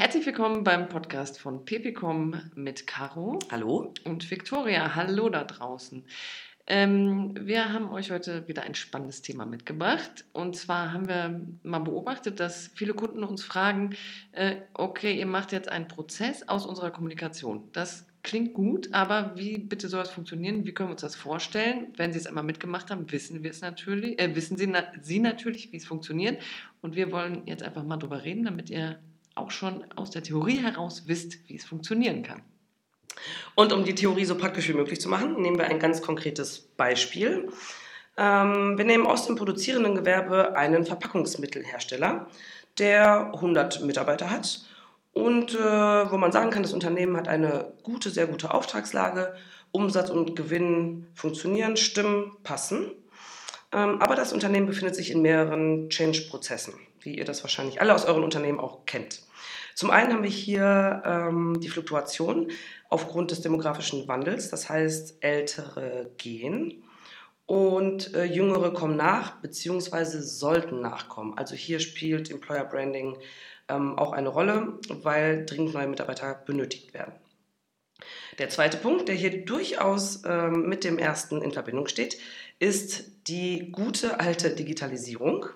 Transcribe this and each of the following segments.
Herzlich willkommen beim Podcast von Pepicom mit Caro. Hallo. Und Victoria. Hallo da draußen. Ähm, wir haben euch heute wieder ein spannendes Thema mitgebracht. Und zwar haben wir mal beobachtet, dass viele Kunden uns fragen, äh, okay, ihr macht jetzt einen Prozess aus unserer Kommunikation. Das klingt gut, aber wie bitte soll es funktionieren? Wie können wir uns das vorstellen? Wenn Sie es einmal mitgemacht haben, wissen wir es natürlich, äh, wissen Sie, na Sie natürlich, wie es funktioniert. Und wir wollen jetzt einfach mal drüber reden, damit ihr auch schon aus der Theorie heraus wisst, wie es funktionieren kann. Und um die Theorie so praktisch wie möglich zu machen, nehmen wir ein ganz konkretes Beispiel. Ähm, wir nehmen aus dem produzierenden Gewerbe einen Verpackungsmittelhersteller, der 100 Mitarbeiter hat und äh, wo man sagen kann, das Unternehmen hat eine gute, sehr gute Auftragslage, Umsatz und Gewinn funktionieren, stimmen, passen. Ähm, aber das Unternehmen befindet sich in mehreren Change-Prozessen, wie ihr das wahrscheinlich alle aus euren Unternehmen auch kennt. Zum einen haben wir hier ähm, die Fluktuation aufgrund des demografischen Wandels, das heißt, ältere gehen und äh, jüngere kommen nach, beziehungsweise sollten nachkommen. Also hier spielt Employer Branding ähm, auch eine Rolle, weil dringend neue Mitarbeiter benötigt werden. Der zweite Punkt, der hier durchaus ähm, mit dem ersten in Verbindung steht, ist die gute alte Digitalisierung.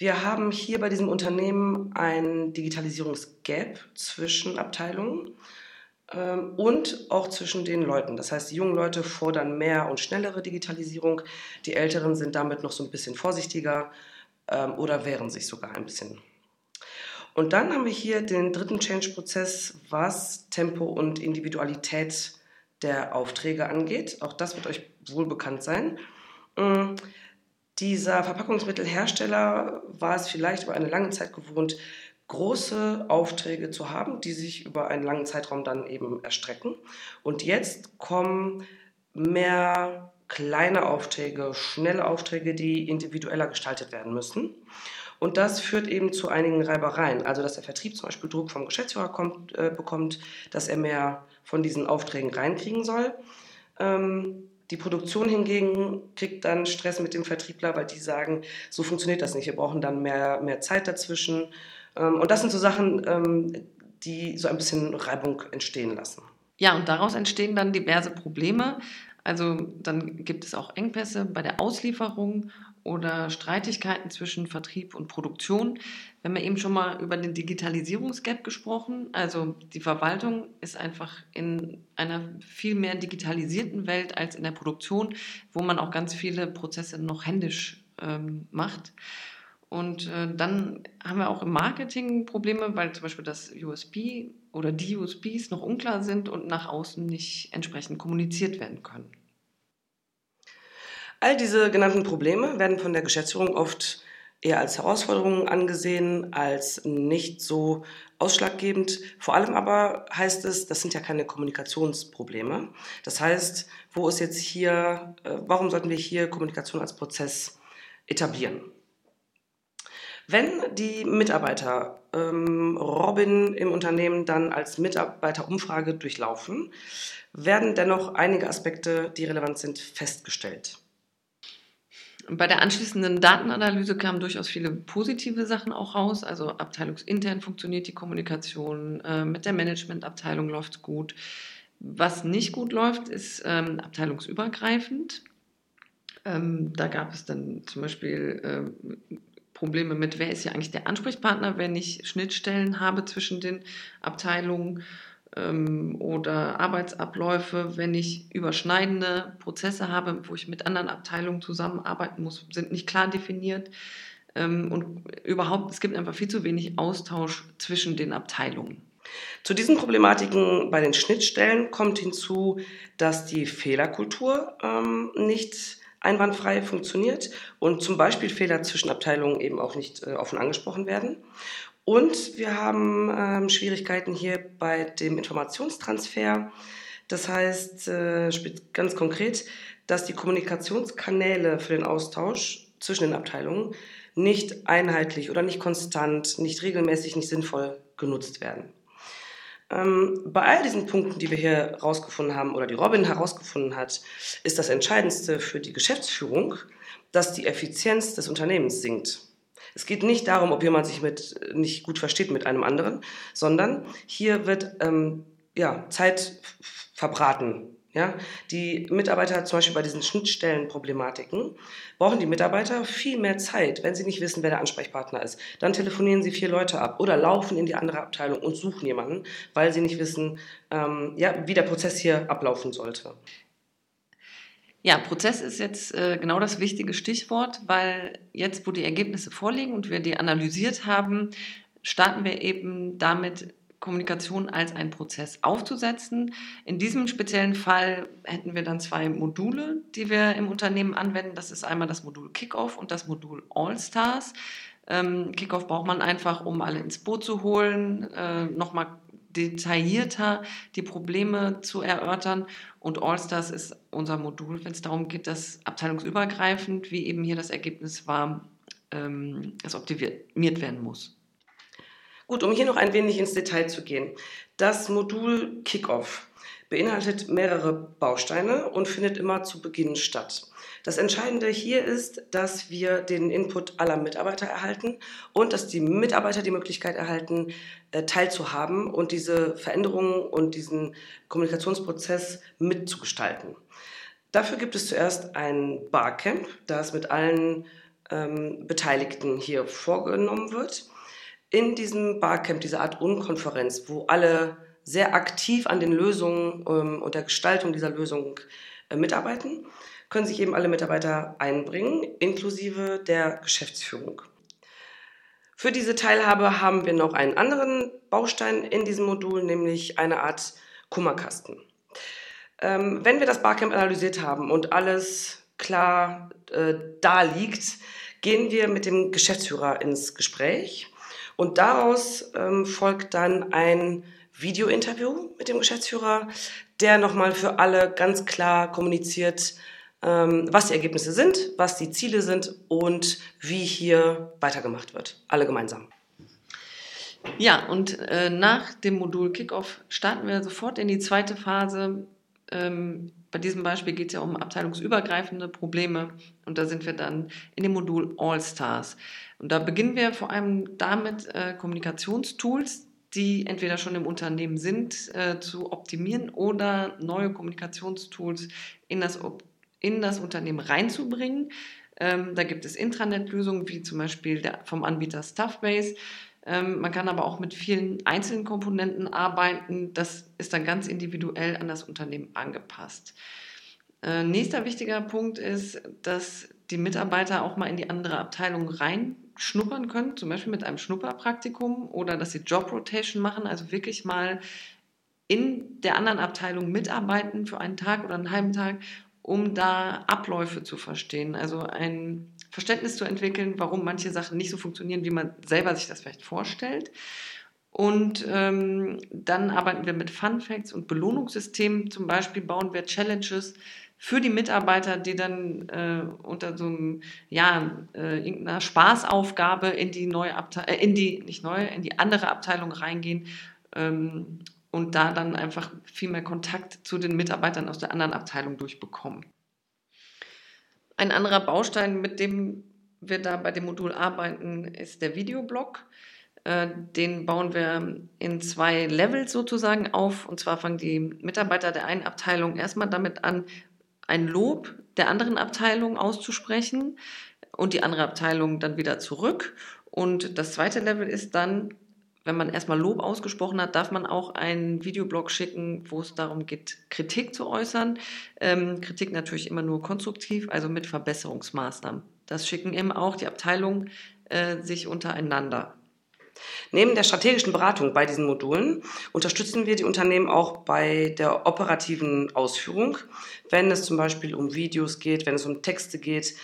Wir haben hier bei diesem Unternehmen ein Digitalisierungsgap zwischen Abteilungen ähm, und auch zwischen den Leuten. Das heißt, die jungen Leute fordern mehr und schnellere Digitalisierung, die Älteren sind damit noch so ein bisschen vorsichtiger ähm, oder wehren sich sogar ein bisschen. Und dann haben wir hier den dritten Change-Prozess, was Tempo und Individualität der Aufträge angeht. Auch das wird euch wohl bekannt sein. Mm, dieser Verpackungsmittelhersteller war es vielleicht über eine lange Zeit gewohnt, große Aufträge zu haben, die sich über einen langen Zeitraum dann eben erstrecken. Und jetzt kommen mehr kleine Aufträge, schnelle Aufträge, die individueller gestaltet werden müssen. Und das führt eben zu einigen Reibereien. Also, dass der Vertrieb zum Beispiel Druck vom Geschäftsführer kommt, äh, bekommt, dass er mehr von diesen Aufträgen reinkriegen soll. Ähm, die Produktion hingegen kriegt dann Stress mit dem Vertriebler, weil die sagen, so funktioniert das nicht. Wir brauchen dann mehr, mehr Zeit dazwischen. Ähm, und das sind so Sachen, ähm, die so ein bisschen Reibung entstehen lassen. Ja, und daraus entstehen dann diverse Probleme. Also dann gibt es auch Engpässe bei der Auslieferung oder Streitigkeiten zwischen Vertrieb und Produktion. Wir haben ja eben schon mal über den Digitalisierungsgap gesprochen. Also die Verwaltung ist einfach in einer viel mehr digitalisierten Welt als in der Produktion, wo man auch ganz viele Prozesse noch händisch ähm, macht. Und äh, dann haben wir auch im Marketing Probleme, weil zum Beispiel das USB oder die USBs noch unklar sind und nach außen nicht entsprechend kommuniziert werden können. All diese genannten Probleme werden von der Geschäftsführung oft eher als Herausforderungen angesehen, als nicht so ausschlaggebend. Vor allem aber heißt es, das sind ja keine Kommunikationsprobleme. Das heißt, wo ist jetzt hier, äh, warum sollten wir hier Kommunikation als Prozess etablieren? Wenn die Mitarbeiter ähm, Robin im Unternehmen dann als Mitarbeiterumfrage durchlaufen, werden dennoch einige Aspekte, die relevant sind, festgestellt. Bei der anschließenden Datenanalyse kamen durchaus viele positive Sachen auch raus. Also abteilungsintern funktioniert die Kommunikation, äh, mit der Managementabteilung läuft es gut. Was nicht gut läuft, ist ähm, abteilungsübergreifend. Ähm, da gab es dann zum Beispiel äh, Probleme mit, wer ist ja eigentlich der Ansprechpartner, wenn ich Schnittstellen habe zwischen den Abteilungen oder Arbeitsabläufe, wenn ich überschneidende Prozesse habe, wo ich mit anderen Abteilungen zusammenarbeiten muss, sind nicht klar definiert. Ähm, und überhaupt, es gibt einfach viel zu wenig Austausch zwischen den Abteilungen. Zu diesen Problematiken bei den Schnittstellen kommt hinzu, dass die Fehlerkultur ähm, nicht einwandfrei funktioniert und zum Beispiel Fehler zwischen Abteilungen eben auch nicht äh, offen angesprochen werden. Und wir haben ähm, Schwierigkeiten hier bei dem Informationstransfer. Das heißt äh, ganz konkret, dass die Kommunikationskanäle für den Austausch zwischen den Abteilungen nicht einheitlich oder nicht konstant, nicht regelmäßig, nicht sinnvoll genutzt werden. Ähm, bei all diesen Punkten, die wir hier herausgefunden haben oder die Robin herausgefunden hat, ist das Entscheidendste für die Geschäftsführung, dass die Effizienz des Unternehmens sinkt. Es geht nicht darum, ob jemand sich mit, nicht gut versteht mit einem anderen, sondern hier wird ähm, ja, Zeit verbraten. Ja, die Mitarbeiter zum Beispiel bei diesen Schnittstellenproblematiken brauchen die Mitarbeiter viel mehr Zeit, wenn sie nicht wissen, wer der Ansprechpartner ist. Dann telefonieren sie vier Leute ab oder laufen in die andere Abteilung und suchen jemanden, weil sie nicht wissen, ähm, ja, wie der Prozess hier ablaufen sollte. Ja, Prozess ist jetzt äh, genau das wichtige Stichwort, weil jetzt, wo die Ergebnisse vorliegen und wir die analysiert haben, starten wir eben damit Kommunikation als einen Prozess aufzusetzen. In diesem speziellen Fall hätten wir dann zwei Module, die wir im Unternehmen anwenden. Das ist einmal das Modul Kickoff und das Modul All-Stars. Ähm, Kickoff braucht man einfach, um alle ins Boot zu holen, äh, nochmal detaillierter die Probleme zu erörtern. Und All-Stars ist unser Modul, wenn es darum geht, dass abteilungsübergreifend, wie eben hier das Ergebnis war, ähm, es optimiert werden muss. Gut, um hier noch ein wenig ins Detail zu gehen. Das Modul Kickoff beinhaltet mehrere Bausteine und findet immer zu Beginn statt. Das Entscheidende hier ist, dass wir den Input aller Mitarbeiter erhalten und dass die Mitarbeiter die Möglichkeit erhalten, äh, teilzuhaben und diese Veränderungen und diesen Kommunikationsprozess mitzugestalten. Dafür gibt es zuerst ein Barcamp, das mit allen ähm, Beteiligten hier vorgenommen wird in diesem Barcamp, diese Art Unkonferenz, wo alle sehr aktiv an den Lösungen ähm, und der Gestaltung dieser Lösung äh, mitarbeiten, können sich eben alle Mitarbeiter einbringen, inklusive der Geschäftsführung. Für diese Teilhabe haben wir noch einen anderen Baustein in diesem Modul, nämlich eine Art Kummerkasten. Ähm, wenn wir das Barcamp analysiert haben und alles klar äh, da liegt, gehen wir mit dem Geschäftsführer ins Gespräch und daraus ähm, folgt dann ein Video-Interview mit dem Geschäftsführer, der nochmal für alle ganz klar kommuniziert, ähm, was die Ergebnisse sind, was die Ziele sind und wie hier weitergemacht wird. Alle gemeinsam. Ja, und äh, nach dem Modul Kickoff starten wir sofort in die zweite Phase. Ähm, bei diesem Beispiel geht es ja um abteilungsübergreifende Probleme und da sind wir dann in dem Modul All Stars. Und da beginnen wir vor allem damit, äh, Kommunikationstools, die entweder schon im Unternehmen sind, äh, zu optimieren oder neue Kommunikationstools in das, in das Unternehmen reinzubringen. Ähm, da gibt es Intranet-Lösungen, wie zum Beispiel der, vom Anbieter Stuffbase. Ähm, man kann aber auch mit vielen einzelnen Komponenten arbeiten. Das ist dann ganz individuell an das Unternehmen angepasst. Äh, nächster wichtiger Punkt ist, dass die Mitarbeiter auch mal in die andere Abteilung reinschnuppern können, zum Beispiel mit einem Schnupperpraktikum oder dass sie Job Rotation machen, also wirklich mal in der anderen Abteilung mitarbeiten für einen Tag oder einen halben Tag, um da Abläufe zu verstehen, also ein Verständnis zu entwickeln, warum manche Sachen nicht so funktionieren, wie man selber sich das vielleicht vorstellt. Und ähm, dann arbeiten wir mit Fun Facts und Belohnungssystemen. Zum Beispiel bauen wir Challenges für die Mitarbeiter, die dann äh, unter so einem, ja, äh, irgendeiner Spaßaufgabe in die neue Abteilung, äh, in die, nicht neue, in die andere Abteilung reingehen ähm, und da dann einfach viel mehr Kontakt zu den Mitarbeitern aus der anderen Abteilung durchbekommen. Ein anderer Baustein, mit dem wir da bei dem Modul arbeiten, ist der Videoblog. Äh, den bauen wir in zwei Levels sozusagen auf. Und zwar fangen die Mitarbeiter der einen Abteilung erstmal damit an, ein Lob der anderen Abteilung auszusprechen und die andere Abteilung dann wieder zurück. Und das zweite Level ist dann, wenn man erstmal Lob ausgesprochen hat, darf man auch einen Videoblog schicken, wo es darum geht, Kritik zu äußern. Ähm, Kritik natürlich immer nur konstruktiv, also mit Verbesserungsmaßnahmen. Das schicken eben auch die Abteilungen äh, sich untereinander. Neben der strategischen Beratung bei diesen Modulen unterstützen wir die Unternehmen auch bei der operativen Ausführung, wenn es zum Beispiel um Videos geht, wenn es um Texte geht,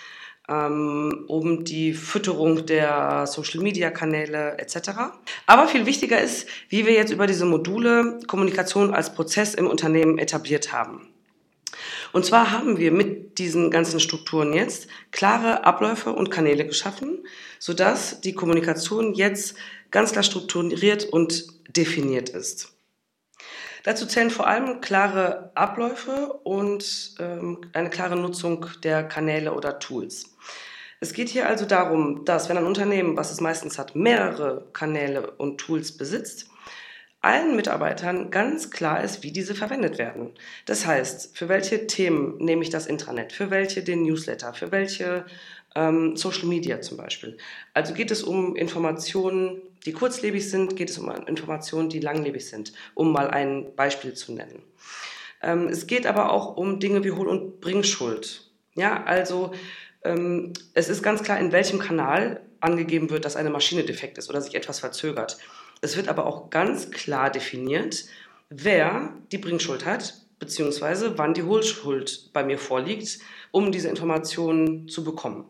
ähm, um die Fütterung der Social-Media-Kanäle etc. Aber viel wichtiger ist, wie wir jetzt über diese Module Kommunikation als Prozess im Unternehmen etabliert haben. Und zwar haben wir mit diesen ganzen Strukturen jetzt klare Abläufe und Kanäle geschaffen, sodass die Kommunikation jetzt ganz klar strukturiert und definiert ist. Dazu zählen vor allem klare Abläufe und ähm, eine klare Nutzung der Kanäle oder Tools. Es geht hier also darum, dass wenn ein Unternehmen, was es meistens hat, mehrere Kanäle und Tools besitzt, allen Mitarbeitern ganz klar ist, wie diese verwendet werden. Das heißt, für welche Themen nehme ich das Intranet, für welche den Newsletter, für welche ähm, Social Media zum Beispiel. Also geht es um Informationen, die kurzlebig sind, geht es um Informationen, die langlebig sind, um mal ein Beispiel zu nennen. Ähm, es geht aber auch um Dinge wie Hohl- und Bringschuld. Ja, also ähm, es ist ganz klar, in welchem Kanal angegeben wird, dass eine Maschine defekt ist oder sich etwas verzögert. Es wird aber auch ganz klar definiert, wer die Bringschuld hat, beziehungsweise wann die Hohlschuld bei mir vorliegt, um diese Informationen zu bekommen.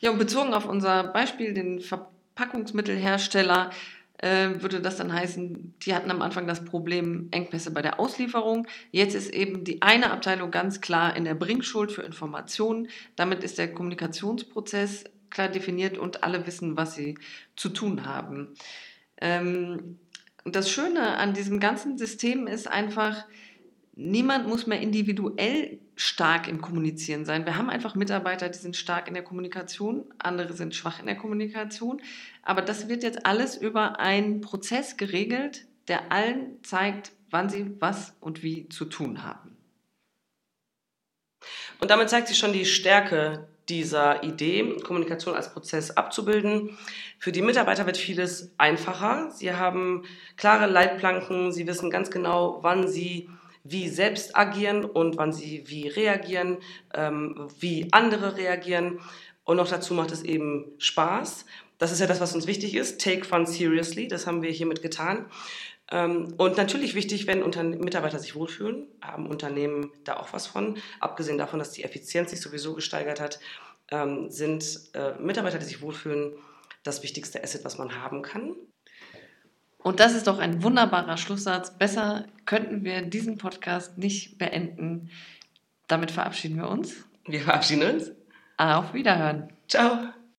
Ja, und bezogen auf unser Beispiel, den Verpackungsmittelhersteller, äh, würde das dann heißen, die hatten am Anfang das Problem Engpässe bei der Auslieferung. Jetzt ist eben die eine Abteilung ganz klar in der Bringschuld für Informationen. Damit ist der Kommunikationsprozess klar definiert und alle wissen, was sie zu tun haben. Ähm, und das Schöne an diesem ganzen System ist einfach, niemand muss mehr individuell stark im Kommunizieren sein. Wir haben einfach Mitarbeiter, die sind stark in der Kommunikation, andere sind schwach in der Kommunikation. Aber das wird jetzt alles über einen Prozess geregelt, der allen zeigt, wann sie was und wie zu tun haben. Und damit zeigt sich schon die Stärke dieser Idee, Kommunikation als Prozess abzubilden. Für die Mitarbeiter wird vieles einfacher. Sie haben klare Leitplanken, sie wissen ganz genau, wann sie wie selbst agieren und wann sie wie reagieren, ähm, wie andere reagieren. Und noch dazu macht es eben Spaß. Das ist ja das, was uns wichtig ist. Take fun seriously. Das haben wir hiermit getan. Ähm, und natürlich wichtig, wenn Unter Mitarbeiter sich wohlfühlen, haben Unternehmen da auch was von. Abgesehen davon, dass die Effizienz sich sowieso gesteigert hat, ähm, sind äh, Mitarbeiter, die sich wohlfühlen, das wichtigste Asset, was man haben kann. Und das ist doch ein wunderbarer Schlusssatz. Besser könnten wir diesen Podcast nicht beenden. Damit verabschieden wir uns. Wir verabschieden uns. Auf Wiederhören. Ciao.